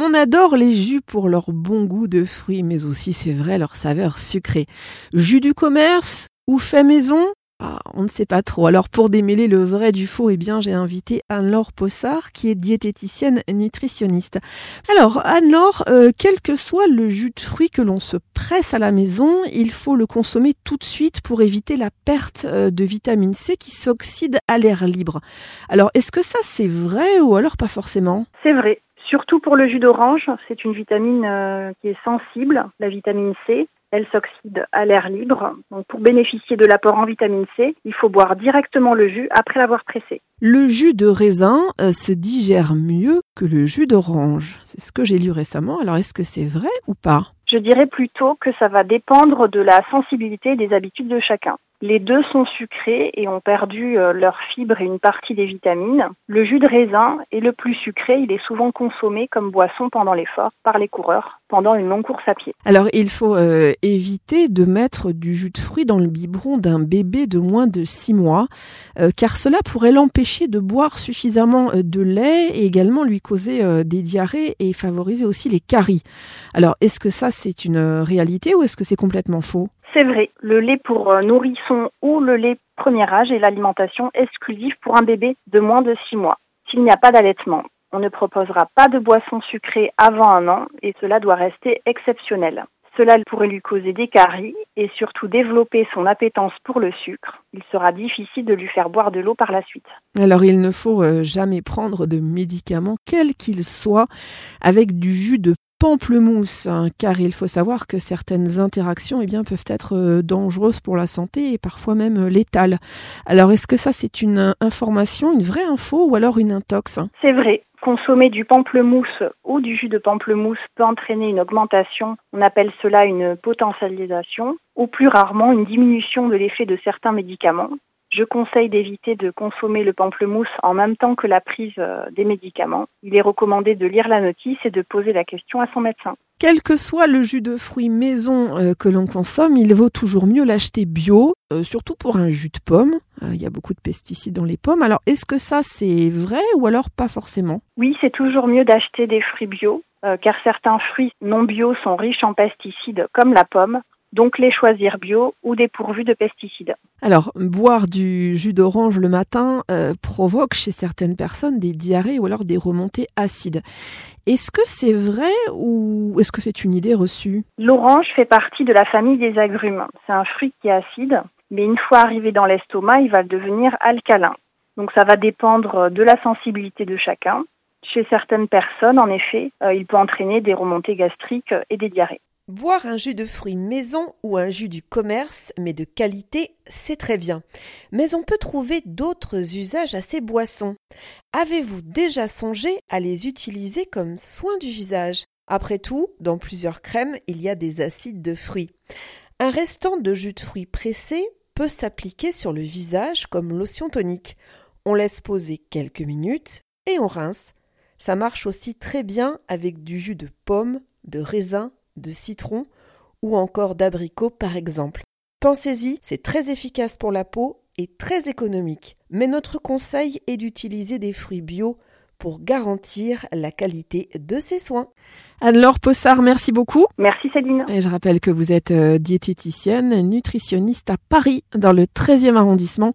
On adore les jus pour leur bon goût de fruits, mais aussi, c'est vrai, leur saveur sucrée. Jus du commerce ou fait maison? Ah, on ne sait pas trop. Alors pour démêler le vrai du faux, eh bien j'ai invité Anne-Laure Possard qui est diététicienne nutritionniste. Alors Anne-Laure, euh, quel que soit le jus de fruits que l'on se presse à la maison, il faut le consommer tout de suite pour éviter la perte euh, de vitamine C qui s'oxyde à l'air libre. Alors est-ce que ça c'est vrai ou alors pas forcément? C'est vrai. Surtout pour le jus d'orange, c'est une vitamine euh, qui est sensible, la vitamine C. Elle s'oxyde à l'air libre. Donc pour bénéficier de l'apport en vitamine C, il faut boire directement le jus après l'avoir pressé. Le jus de raisin euh, se digère mieux que le jus d'orange. C'est ce que j'ai lu récemment. Alors est-ce que c'est vrai ou pas? Je dirais plutôt que ça va dépendre de la sensibilité et des habitudes de chacun. Les deux sont sucrés et ont perdu euh, leur fibre et une partie des vitamines. Le jus de raisin est le plus sucré, il est souvent consommé comme boisson pendant l'effort par les coureurs pendant une longue course à pied. Alors il faut euh, éviter de mettre du jus de fruits dans le biberon d'un bébé de moins de 6 mois euh, car cela pourrait l'empêcher de boire suffisamment de lait et également lui causer des diarrhées et favoriser aussi les caries. Alors est-ce que ça c'est une réalité ou est-ce que c'est complètement faux? C'est vrai, le lait pour euh, nourrisson ou le lait premier âge est l'alimentation exclusive pour un bébé de moins de 6 mois. S'il n'y a pas d'allaitement, on ne proposera pas de boisson sucrée avant un an et cela doit rester exceptionnel. Cela pourrait lui causer des caries et surtout développer son appétence pour le sucre. Il sera difficile de lui faire boire de l'eau par la suite. Alors il ne faut euh, jamais prendre de médicaments, quels qu'ils soient, avec du jus de pamplemousse, hein, car il faut savoir que certaines interactions eh peuvent être euh, dangereuses pour la santé et parfois même euh, létales. Alors est-ce que ça c'est une information, une vraie info ou alors une intox C'est vrai. Consommer du pamplemousse ou du jus de pamplemousse peut entraîner une augmentation, on appelle cela une potentialisation, ou plus rarement une diminution de l'effet de certains médicaments. Je conseille d'éviter de consommer le pamplemousse en même temps que la prise euh, des médicaments. Il est recommandé de lire la notice et de poser la question à son médecin. Quel que soit le jus de fruits maison euh, que l'on consomme, il vaut toujours mieux l'acheter bio, euh, surtout pour un jus de pomme. il y a beaucoup de pesticides dans les pommes. Alors, est-ce que ça c'est vrai ou alors pas forcément? Oui, c'est toujours mieux d'acheter des fruits bio, car certains fruits non bio sont riches en pesticides, comme la pomme donc les choisir bio ou dépourvus de pesticides. Alors, boire du jus d'orange le matin euh, provoque chez certaines personnes des diarrhées ou alors des remontées acides. Est-ce que c'est vrai ou est-ce que c'est une idée reçue? L'orange fait partie de la famille des agrumes. C'est un fruit qui est acide, mais une fois arrivé dans l'estomac, il va devenir alcalin. Donc ça va dépendre de la sensibilité de chacun. Chez certaines personnes, en effet, euh, il peut entraîner des remontées gastriques et des diarrhées. Boire un jus de fruits maison ou un jus du commerce, mais de qualité, c'est très bien. Mais on peut trouver d'autres usages à ces boissons. Avez-vous déjà songé à les utiliser comme soin du visage? Après tout, dans plusieurs crèmes, il y a des acides de fruits. Un restant de jus de fruits pressé peut s'appliquer sur le visage comme lotion tonique. On laisse poser quelques minutes et on rince. Ça marche aussi très bien avec du jus de pomme, de raisin de citron ou encore d'abricot par exemple. Pensez-y, c'est très efficace pour la peau et très économique. Mais notre conseil est d'utiliser des fruits bio pour garantir la qualité de ces soins. Anne-Laure Possard, merci beaucoup. Merci Céline. Et je rappelle que vous êtes euh, diététicienne, nutritionniste à Paris, dans le 13e arrondissement.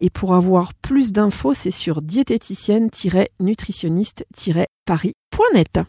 Et pour avoir plus d'infos, c'est sur diététicienne-nutritionniste-paris.net.